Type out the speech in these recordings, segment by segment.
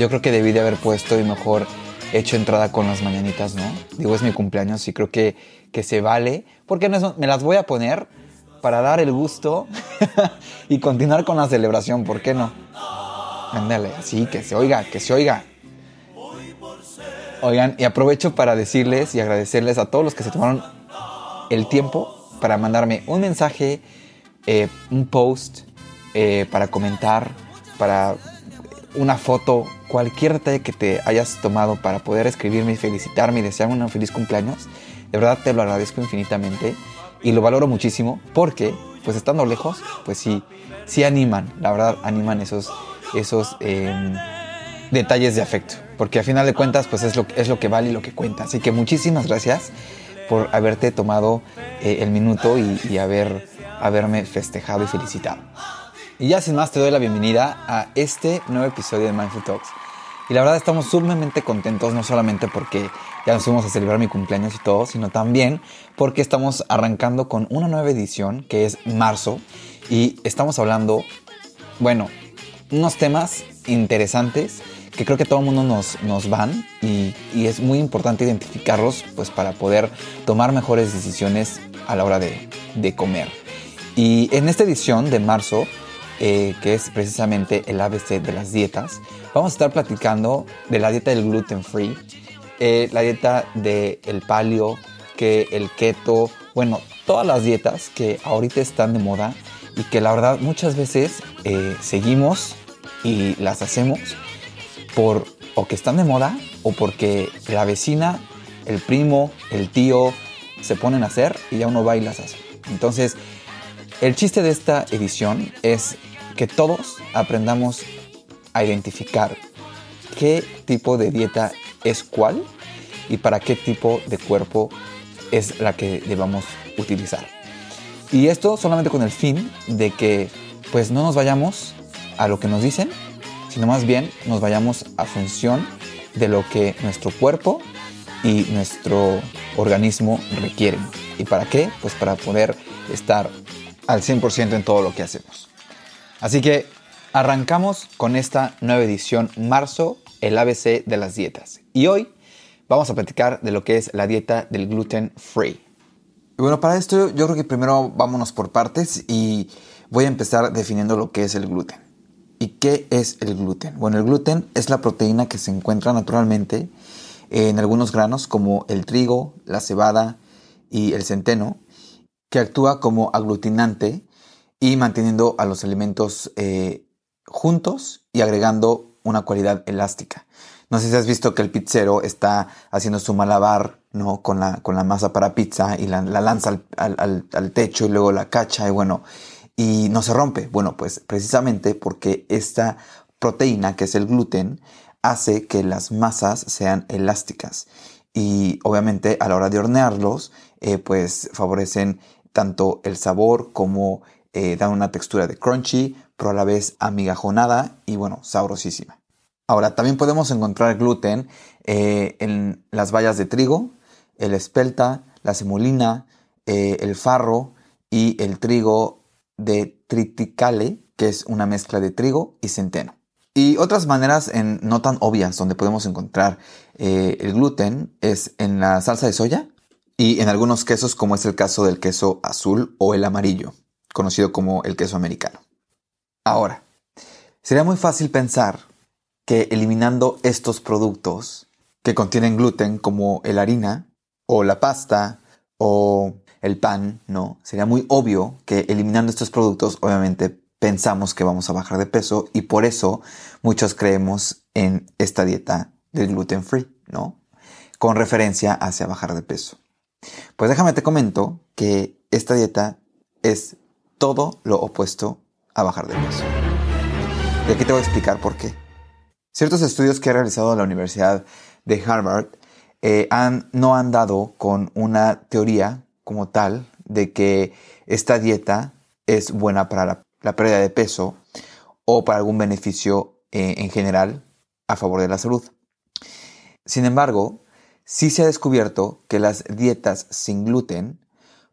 Yo creo que debí de haber puesto y mejor hecho entrada con las mañanitas, ¿no? Digo, es mi cumpleaños y creo que, que se vale. Porque no es- me las voy a poner para dar el gusto y continuar con la celebración, ¿por qué no? Ándale, así, que se oiga, que se oiga. Oigan, y aprovecho para decirles y agradecerles a todos los que se tomaron el tiempo para mandarme un mensaje, eh, un post, eh, para comentar, para una foto, cualquier detalle que te hayas tomado para poder escribirme y felicitarme y desearme un feliz cumpleaños. De verdad te lo agradezco infinitamente y lo valoro muchísimo porque, pues estando lejos, pues sí, sí animan, la verdad animan esos, esos em, detalles de afecto. Porque a final de cuentas, pues es lo, es lo que vale y lo que cuenta. Así que muchísimas gracias por haberte tomado eh, el minuto y, y haber, haberme festejado y felicitado. Y ya sin más te doy la bienvenida a este nuevo episodio de Mindful Talks. Y la verdad estamos sumamente contentos, no solamente porque ya nos fuimos a celebrar mi cumpleaños y todo, sino también porque estamos arrancando con una nueva edición que es marzo y estamos hablando, bueno, unos temas interesantes que creo que todo el mundo nos, nos van y, y es muy importante identificarlos pues para poder tomar mejores decisiones a la hora de, de comer. Y en esta edición de marzo, eh, que es precisamente el ABC de las dietas, vamos a estar platicando de la dieta del gluten free, eh, la dieta del paleo, que el keto, bueno, todas las dietas que ahorita están de moda y que la verdad muchas veces eh, seguimos y las hacemos por o que están de moda o porque la vecina, el primo, el tío se ponen a hacer y ya uno va y las hace. Entonces, el chiste de esta edición es que todos aprendamos a identificar qué tipo de dieta es cuál y para qué tipo de cuerpo es la que debamos utilizar. Y esto solamente con el fin de que pues no nos vayamos a lo que nos dicen, sino más bien nos vayamos a función de lo que nuestro cuerpo y nuestro organismo requieren. ¿Y para qué? Pues para poder estar al 100% en todo lo que hacemos. Así que arrancamos con esta nueva edición, marzo, el ABC de las dietas. Y hoy vamos a platicar de lo que es la dieta del gluten free. Y bueno, para esto yo creo que primero vámonos por partes y voy a empezar definiendo lo que es el gluten. ¿Y qué es el gluten? Bueno, el gluten es la proteína que se encuentra naturalmente en algunos granos como el trigo, la cebada y el centeno, que actúa como aglutinante y manteniendo a los alimentos eh, juntos y agregando una cualidad elástica. No sé si has visto que el pizzero está haciendo su malabar ¿no? con, la, con la masa para pizza y la, la lanza al, al- al- al techo y luego la cacha y bueno, y no se rompe. Bueno, pues precisamente porque esta proteína, que es el gluten, hace que las masas sean elásticas y obviamente a la hora de hornearlos, eh, pues favorecen tanto el sabor como eh, dan una textura de crunchy, pero a la vez amigajonada y bueno, sabrosísima. Ahora, también podemos encontrar gluten eh, en las bayas de trigo, el espelta, la semolina, eh, el farro y el trigo de triticale, que es una mezcla de trigo y centeno. Y otras maneras en, no tan obvias donde podemos encontrar el gluten es en la salsa de soya y en algunos quesos como es el caso del queso azul o el amarillo, conocido como el queso americano. Ahora, sería muy fácil pensar que eliminando estos productos que contienen gluten como el harina o la pasta o el pan, ¿no? Sería muy obvio que eliminando estos productos obviamente pensamos que vamos a bajar de peso y por eso muchos creemos en esta dieta del gluten free, ¿no? Con referencia hacia bajar de peso. Pues déjame te comento que esta dieta es todo lo opuesto a bajar de peso. Y aquí te voy a explicar por qué. Ciertos estudios que ha realizado la Universidad de Harvard eh, han, no han dado con una teoría como tal de que esta dieta es buena para la, pérdida de peso o para algún beneficio eh, en general a favor de la salud. Sin embargo, sí se ha descubierto que las dietas sin gluten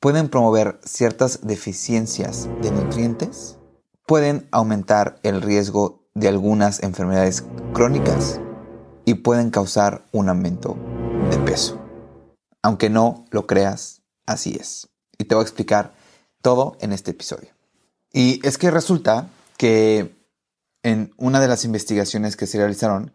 pueden promover ciertas deficiencias de nutrientes, pueden aumentar el riesgo de algunas enfermedades crónicas y pueden causar un aumento de peso. Aunque no lo creas, así es. Y te voy a explicar todo en este episodio. Y es que resulta que en una de las investigaciones que se realizaron,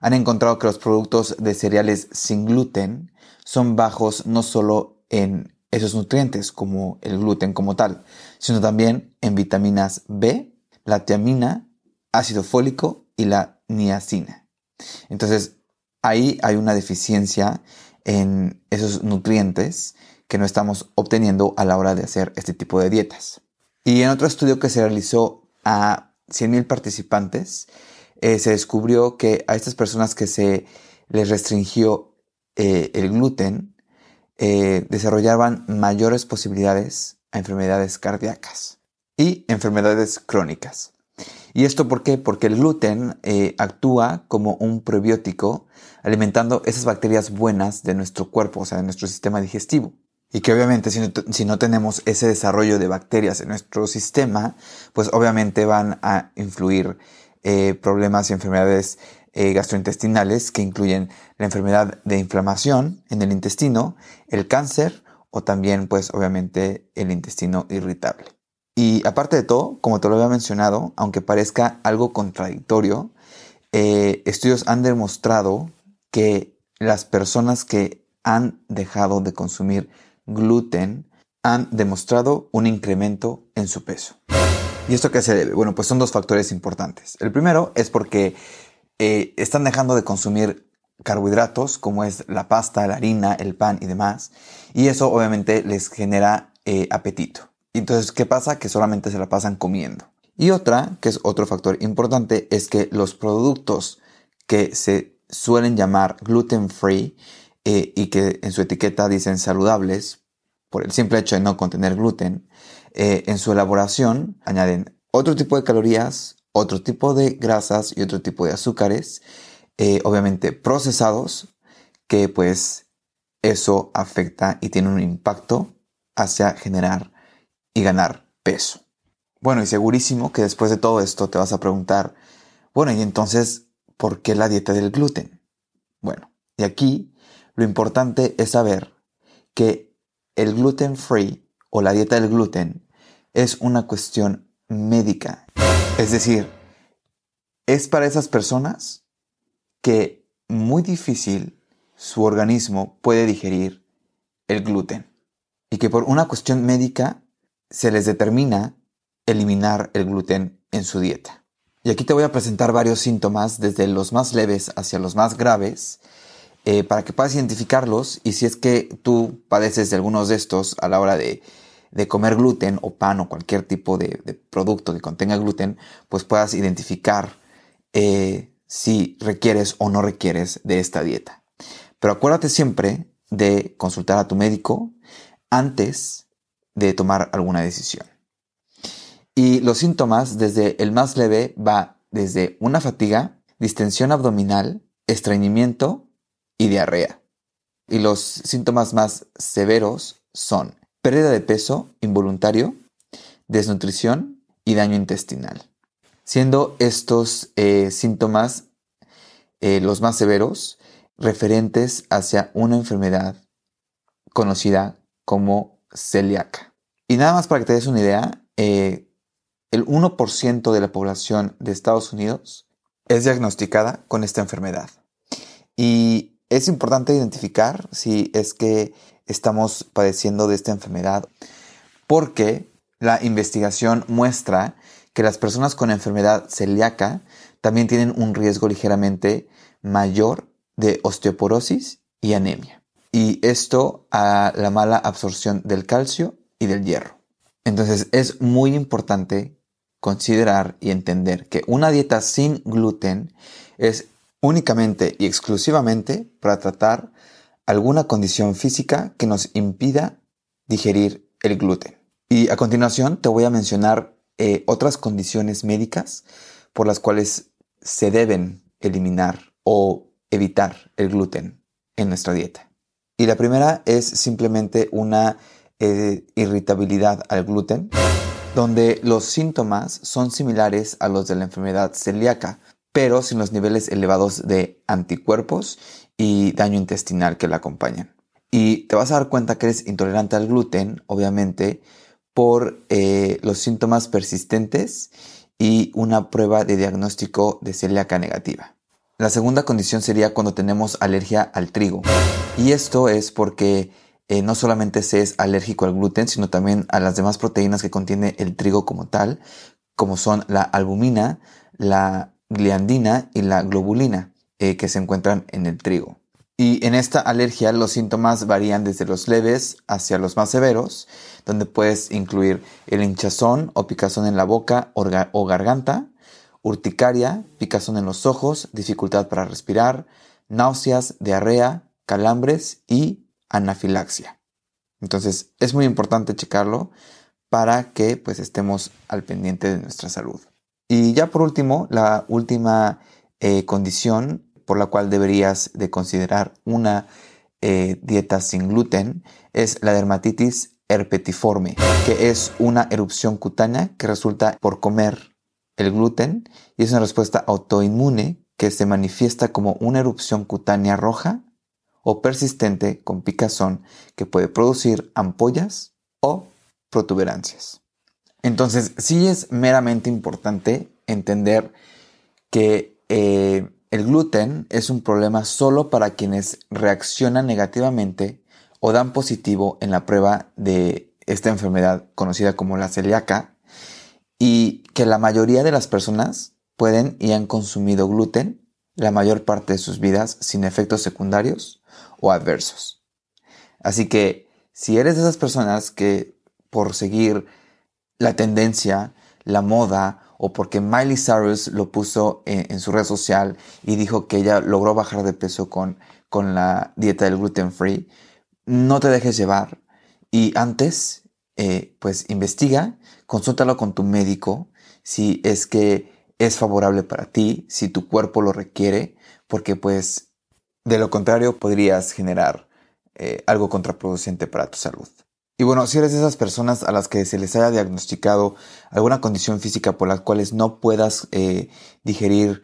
han encontrado que los productos de cereales sin gluten son bajos no solo en esos nutrientes como el gluten como tal, sino también en vitaminas B, la tiamina, ácido fólico y la niacina. Entonces, ahí hay una deficiencia en esos nutrientes que no estamos obteniendo a la hora de hacer este tipo de dietas. Y en otro estudio que se realizó a 100.000 participantes, eh, se descubrió que a estas personas que se les restringió eh, el gluten, eh, desarrollaban mayores posibilidades a enfermedades cardíacas y enfermedades crónicas. ¿Y esto por qué? Porque el gluten actúa como un probiótico alimentando esas bacterias buenas de nuestro cuerpo, o sea, de nuestro sistema digestivo. Y que obviamente si no, tenemos ese desarrollo de bacterias en nuestro sistema, pues obviamente van a influir eh, problemas y enfermedades eh, gastrointestinales que incluyen la enfermedad de inflamación en el intestino, el cáncer o también pues obviamente el intestino irritable. Y aparte de todo, como te lo había mencionado, aunque parezca algo contradictorio, eh, estudios han demostrado que las personas que han dejado de consumir gluten han demostrado un incremento en su peso. ¿Y esto qué se debe? Bueno, pues son dos factores importantes. El primero es porque eh, están dejando de consumir carbohidratos como es la pasta, la harina, el pan y demás. Y eso obviamente les genera eh, apetito. Entonces, ¿qué pasa? Que solamente se la pasan comiendo. Y otra, que es otro factor importante, es que los productos que se suelen llamar gluten free eh, y que en su etiqueta dicen saludables, por el simple hecho de no contener gluten, en su elaboración añaden otro tipo de calorías, otro tipo de grasas y otro tipo de azúcares, eh, obviamente procesados, que pues eso afecta y tiene un impacto hacia generar y ganar peso. Bueno, y segurísimo que después de todo esto te vas a preguntar, bueno, y entonces, ¿por qué la dieta del gluten? Bueno, y aquí lo importante es saber que el gluten free o la dieta del gluten es una cuestión médica. Es decir, es para esas personas que muy difícil su organismo puede digerir el gluten y que por una cuestión médica se les determina eliminar el gluten en su dieta. Y aquí te voy a presentar varios síntomas desde los más leves hacia los más graves eh, para que puedas identificarlos y si es que tú padeces de algunos de estos a la hora de, comer gluten o pan o cualquier tipo de, producto que contenga gluten, pues puedas identificar eh, si requieres o no requieres de esta dieta. Pero acuérdate siempre de consultar a tu médico antes de tomar alguna decisión. Y los síntomas, desde el más leve, va desde una fatiga, distensión abdominal, estreñimiento y diarrea. Y los síntomas más severos son pérdida de peso involuntario, desnutrición y daño intestinal. Siendo estos eh, síntomas eh, los más severos referentes hacia una enfermedad conocida como celíaca. Y nada más para que te des una idea, eh, el 1% de la población de Estados Unidos es diagnosticada con esta enfermedad. Y es importante identificar si es que estamos padeciendo de esta enfermedad porque la investigación muestra que las personas con enfermedad celíaca también tienen un riesgo ligeramente mayor de osteoporosis y anemia. Y esto a la mala absorción del calcio y del hierro. Entonces es muy importante considerar y entender que una dieta sin gluten es únicamente y exclusivamente para tratar alguna condición física que nos impida digerir el gluten. Y a continuación te voy a mencionar eh, otras condiciones médicas por las cuales se deben eliminar o evitar el gluten en nuestra dieta. Y la primera es simplemente una eh, irritabilidad al gluten, donde los síntomas son similares a los de la enfermedad celíaca, pero sin los niveles elevados de anticuerpos y daño intestinal que la acompañan. Y te vas a dar cuenta que eres intolerante al gluten, obviamente, por eh, los síntomas persistentes y una prueba de diagnóstico de celíaca negativa. La segunda condición sería cuando tenemos alergia al trigo. Y esto es porque eh, no solamente se es alérgico al gluten, sino también a las demás proteínas que contiene el trigo como tal, como son la albumina, la gliandina y la globulina, eh, que se encuentran en el trigo. Y en esta alergia los síntomas varían desde los leves hacia los más severos, donde puedes incluir el hinchazón o picazón en la boca o garganta, urticaria, picazón en los ojos, dificultad para respirar, náuseas, diarrea, calambres y anafilaxia. Entonces es muy importante checarlo para que pues estemos al pendiente de nuestra salud. Y ya por último, la última eh, condición por la cual deberías de considerar una eh, dieta sin gluten es la dermatitis herpetiforme, que es una erupción cutánea que resulta por comer el gluten y es una respuesta autoinmune que se manifiesta como una erupción cutánea roja o persistente con picazón que puede producir ampollas o protuberancias. Entonces, sí es meramente importante entender que eh, el gluten es un problema solo para quienes reaccionan negativamente o dan positivo en la prueba de esta enfermedad conocida como la celíaca y que la mayoría de las personas pueden y han consumido gluten la mayor parte de sus vidas sin efectos secundarios o adversos. Así que si eres de esas personas que por seguir la tendencia, la moda o porque Miley Cyrus lo puso en, su red social y dijo que ella logró bajar de peso con, con la dieta del gluten free, no te dejes llevar y antes, eh, pues investiga, consúltalo con tu médico si es que es favorable para ti, si tu cuerpo lo requiere, porque pues de lo contrario podrías generar eh, algo contraproducente para tu salud. Y bueno, si eres de esas personas a las que se les haya diagnosticado alguna condición física por las cuales no puedas eh, digerir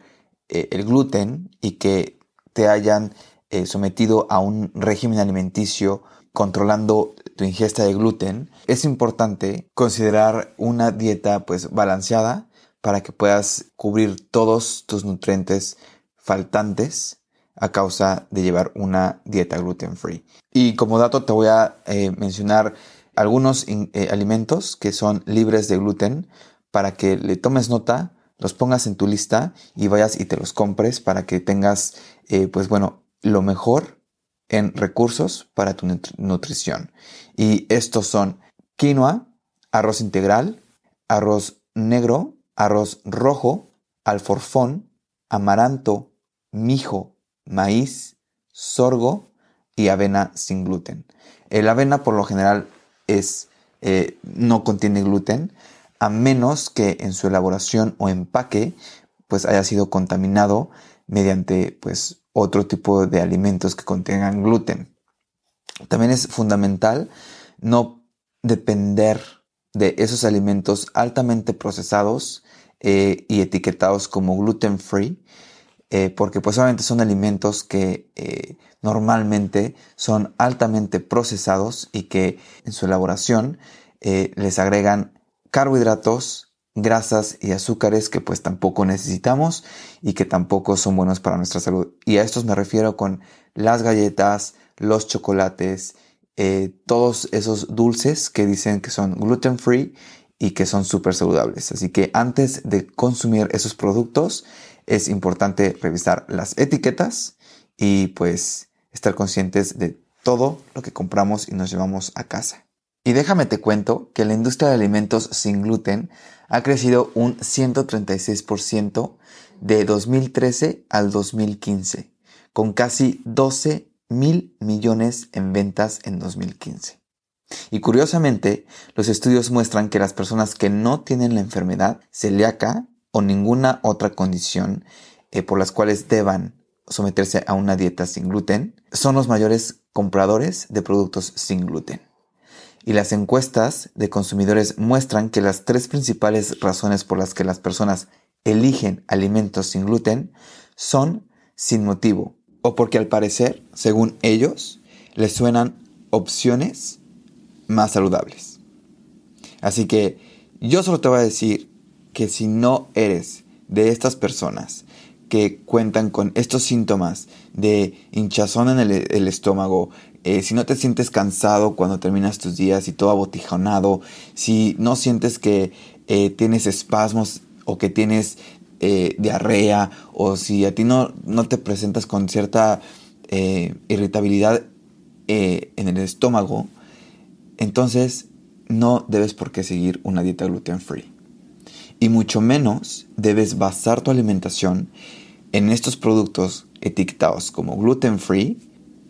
eh, el gluten y que te hayan eh, sometido a un régimen alimenticio controlando tu ingesta de gluten, es importante considerar una dieta pues balanceada para que puedas cubrir todos tus nutrientes faltantes a causa de llevar una dieta gluten free. Y como dato te voy a eh, mencionar algunos eh, alimentos que son libres de gluten para que le tomes nota, los pongas en tu lista y vayas y te los compres para que tengas, eh, pues bueno, lo mejor en recursos para tu nutrición. Y estos son quinoa, arroz integral, arroz negro, arroz rojo, alforfón, amaranto, mijo, maíz, sorgo y avena sin gluten. El avena por lo general es, eh, no contiene gluten, a menos que en su elaboración o empaque pues haya sido contaminado mediante pues otro tipo de alimentos que contengan gluten. También es fundamental no depender de esos alimentos altamente procesados eh, y etiquetados como gluten free eh, porque pues obviamente son alimentos que eh, normalmente son altamente procesados y que en su elaboración eh, les agregan carbohidratos, grasas y azúcares que pues tampoco necesitamos y que tampoco son buenos para nuestra salud. Y a estos me refiero con las galletas, los chocolates, todos esos dulces que dicen que son gluten free y que son súper saludables. Así que antes de consumir esos productos es importante revisar las etiquetas y pues estar conscientes de todo lo que compramos y nos llevamos a casa. Y déjame te cuento que la industria de alimentos sin gluten ha crecido un 136% de 2013 al 2015, con casi 12 mil millones en ventas en 2015. Y curiosamente, los estudios muestran que las personas que no tienen la enfermedad celíaca o ninguna otra condición eh, por las cuales deban someterse a una dieta sin gluten son los mayores compradores de productos sin gluten. Y las encuestas de consumidores muestran que las tres principales razones por las que las personas eligen alimentos sin gluten son sin motivo o porque al parecer, según ellos, les suenan opciones más saludables. Así que yo solo te voy a decir que si no eres de estas personas que cuentan con estos síntomas de hinchazón en el, estómago, eh, si no te sientes cansado cuando terminas tus días y todo abotijonado, si no sientes que eh, tienes espasmos o que tienes eh, diarrea, o si a ti no, no te presentas con cierta irritabilidad en el estómago, entonces no debes por qué seguir una dieta gluten free. Y mucho menos debes basar tu alimentación en estos productos etiquetados como gluten free,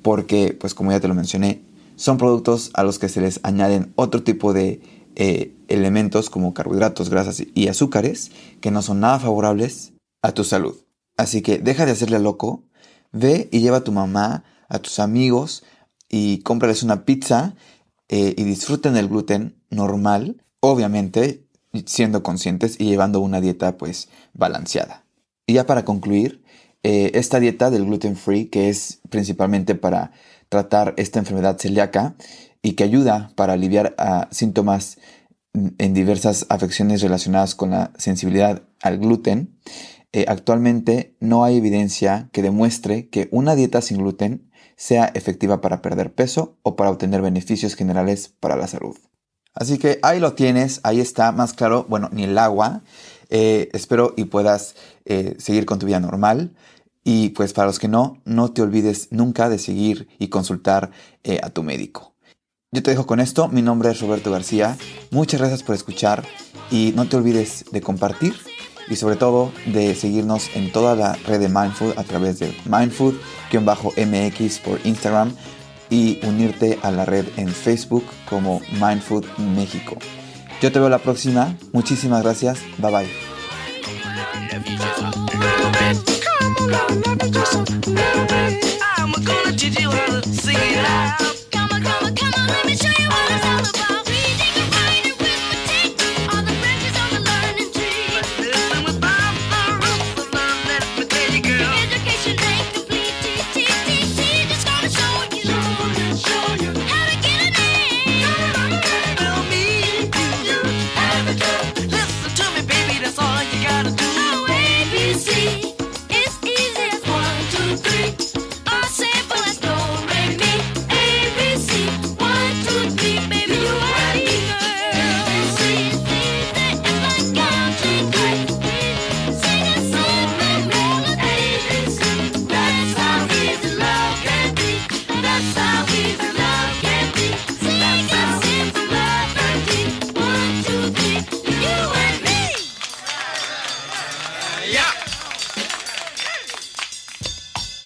porque, pues como ya te lo mencioné, son productos a los que se les añaden otro tipo de eh, elementos como carbohidratos, grasas y azúcares que no son nada favorables a tu salud. Así que deja de hacerle loco, ve y lleva a tu mamá, a tus amigos y cómprales una pizza eh, y disfruten el gluten normal, obviamente siendo conscientes y llevando una dieta pues balanceada. Y ya para concluir, eh, esta dieta del gluten free, que es principalmente para tratar esta enfermedad celíaca y que ayuda para aliviar síntomas en diversas afecciones relacionadas con la sensibilidad al gluten, eh, actualmente no hay evidencia que demuestre que una dieta sin gluten sea efectiva para perder peso o para obtener beneficios generales para la salud. Así que ahí lo tienes, ahí está, más claro, bueno, ni el agua. Eh, espero y puedas eh, seguir con tu vida normal. Y pues para los que no, no te olvides nunca de seguir y consultar eh, a tu médico. Yo te dejo con esto, mi nombre es Roberto García, muchas gracias por escuchar y no te olvides de compartir y sobre todo de seguirnos en toda la red de Mindfood a través de Mindfood-MX por Instagram y unirte a la red en Facebook como Mindfood México. Yo te veo la próxima. Muchísimas gracias. Bye bye.